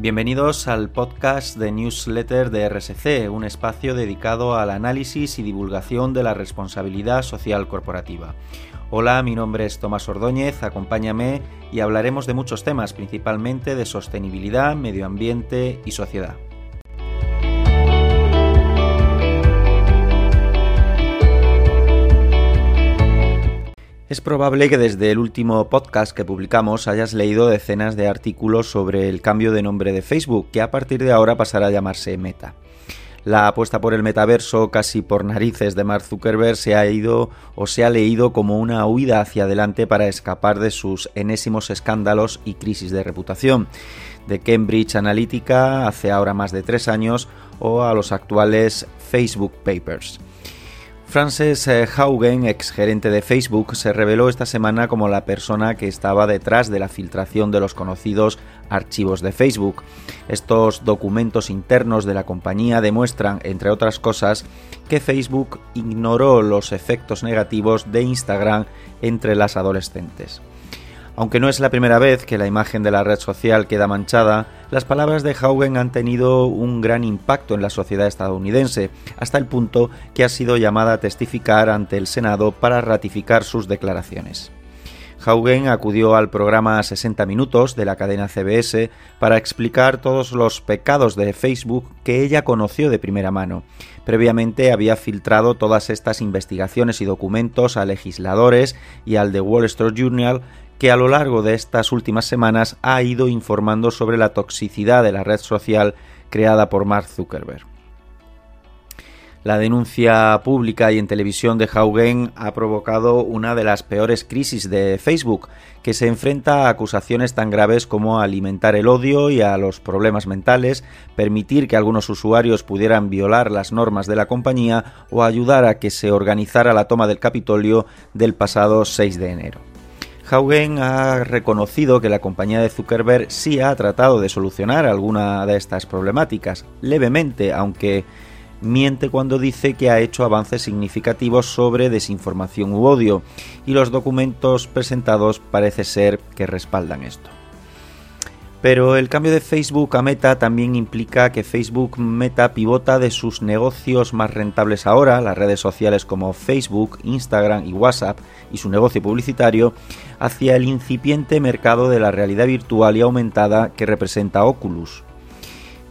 Bienvenidos al podcast de newsletter de RSC, un espacio dedicado al análisis y divulgación de la responsabilidad social corporativa. Hola, mi nombre es Tomás Ordóñez, acompáñame y hablaremos de muchos temas, principalmente de sostenibilidad, medio ambiente y sociedad. Es probable que desde el último podcast que publicamos hayas leído decenas de artículos sobre el cambio de nombre de Facebook, que a partir de ahora pasará a llamarse Meta. La apuesta por el metaverso, casi por narices de Mark Zuckerberg, se ha ido o se ha leído como una huida hacia adelante para escapar de sus enésimos escándalos y crisis de reputación, de Cambridge Analytica hace ahora más de tres años o a los actuales Facebook Papers. Frances eh, Haugen, ex gerente de Facebook, se reveló esta semana como la persona que estaba detrás de la filtración de los conocidos archivos de Facebook. Estos documentos internos de la compañía demuestran, entre otras cosas, que Facebook ignoró los efectos negativos de Instagram entre las adolescentes. Aunque no es la primera vez que la imagen de la red social queda manchada, las palabras de Haugen han tenido un gran impacto en la sociedad estadounidense, hasta el punto que ha sido llamada a testificar ante el Senado para ratificar sus declaraciones. Haugen acudió al programa 60 Minutos de la cadena CBS para explicar todos los pecados de Facebook que ella conoció de primera mano. Previamente había filtrado todas estas investigaciones y documentos a legisladores y al The Wall Street Journal que a lo largo de estas últimas semanas ha ido informando sobre la toxicidad de la red social creada por Mark Zuckerberg. La denuncia pública y en televisión de Haugen ha provocado una de las peores crisis de Facebook, que se enfrenta a acusaciones tan graves como alimentar el odio y a los problemas mentales, permitir que algunos usuarios pudieran violar las normas de la compañía o ayudar a que se organizara la toma del Capitolio del pasado 6 de enero. Haugen ha reconocido que la compañía de Zuckerberg sí ha tratado de solucionar alguna de estas problemáticas, levemente, aunque miente cuando dice que ha hecho avances significativos sobre desinformación u odio, y los documentos presentados parece ser que respaldan esto. Pero el cambio de Facebook a Meta también implica que Facebook Meta pivota de sus negocios más rentables ahora, las redes sociales como Facebook, Instagram y WhatsApp, y su negocio publicitario, hacia el incipiente mercado de la realidad virtual y aumentada que representa Oculus.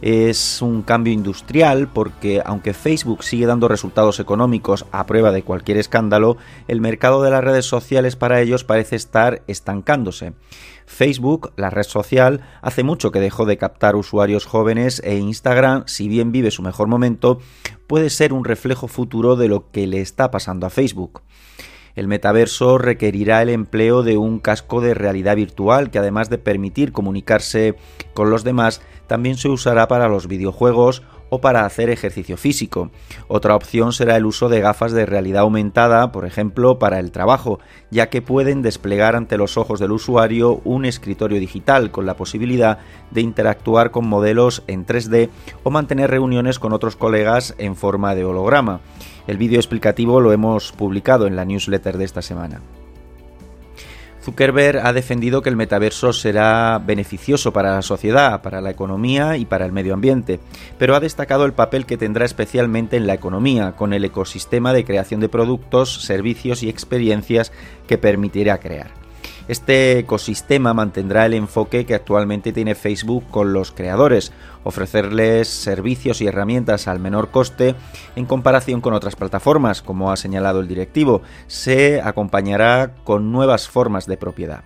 Es un cambio industrial porque aunque Facebook sigue dando resultados económicos a prueba de cualquier escándalo, el mercado de las redes sociales para ellos parece estar estancándose. Facebook, la red social, hace mucho que dejó de captar usuarios jóvenes e Instagram, si bien vive su mejor momento, puede ser un reflejo futuro de lo que le está pasando a Facebook. El metaverso requerirá el empleo de un casco de realidad virtual que además de permitir comunicarse con los demás, también se usará para los videojuegos o para hacer ejercicio físico. Otra opción será el uso de gafas de realidad aumentada, por ejemplo, para el trabajo, ya que pueden desplegar ante los ojos del usuario un escritorio digital con la posibilidad de interactuar con modelos en 3D o mantener reuniones con otros colegas en forma de holograma. El vídeo explicativo lo hemos publicado en la newsletter de esta semana. Zuckerberg ha defendido que el metaverso será beneficioso para la sociedad, para la economía y para el medio ambiente, pero ha destacado el papel que tendrá especialmente en la economía, con el ecosistema de creación de productos, servicios y experiencias que permitirá crear. Este ecosistema mantendrá el enfoque que actualmente tiene Facebook con los creadores, ofrecerles servicios y herramientas al menor coste en comparación con otras plataformas, como ha señalado el directivo. Se acompañará con nuevas formas de propiedad.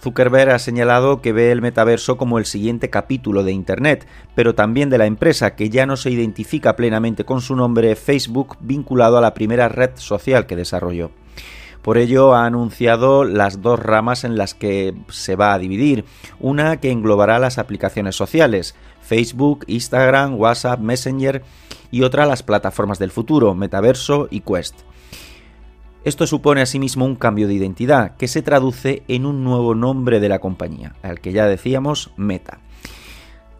Zuckerberg ha señalado que ve el metaverso como el siguiente capítulo de Internet, pero también de la empresa que ya no se identifica plenamente con su nombre Facebook vinculado a la primera red social que desarrolló. Por ello ha anunciado las dos ramas en las que se va a dividir. Una que englobará las aplicaciones sociales, Facebook, Instagram, WhatsApp, Messenger y otra las plataformas del futuro, Metaverso y Quest. Esto supone asimismo un cambio de identidad que se traduce en un nuevo nombre de la compañía, al que ya decíamos Meta.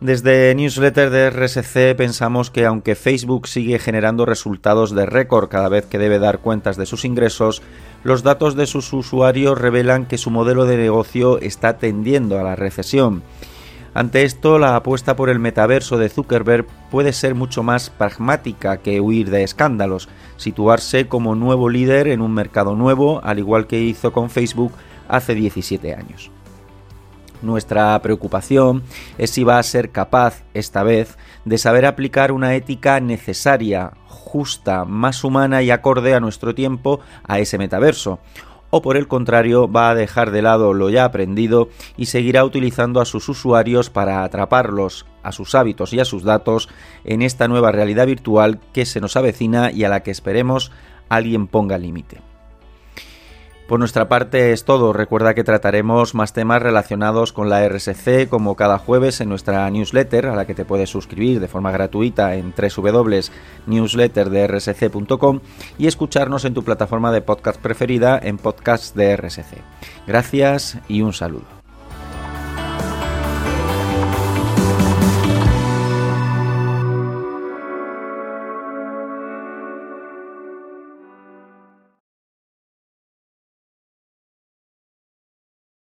Desde Newsletter de RSC pensamos que aunque Facebook sigue generando resultados de récord cada vez que debe dar cuentas de sus ingresos, los datos de sus usuarios revelan que su modelo de negocio está tendiendo a la recesión. Ante esto, la apuesta por el metaverso de Zuckerberg puede ser mucho más pragmática que huir de escándalos, situarse como nuevo líder en un mercado nuevo, al igual que hizo con Facebook hace 17 años. Nuestra preocupación es si va a ser capaz, esta vez, de saber aplicar una ética necesaria, justa, más humana y acorde a nuestro tiempo a ese metaverso, o por el contrario va a dejar de lado lo ya aprendido y seguirá utilizando a sus usuarios para atraparlos a sus hábitos y a sus datos en esta nueva realidad virtual que se nos avecina y a la que esperemos alguien ponga límite. Por nuestra parte es todo. Recuerda que trataremos más temas relacionados con la RSC como cada jueves en nuestra newsletter a la que te puedes suscribir de forma gratuita en www.newsletterdrsc.com y escucharnos en tu plataforma de podcast preferida en Podcasts de RSC. Gracias y un saludo.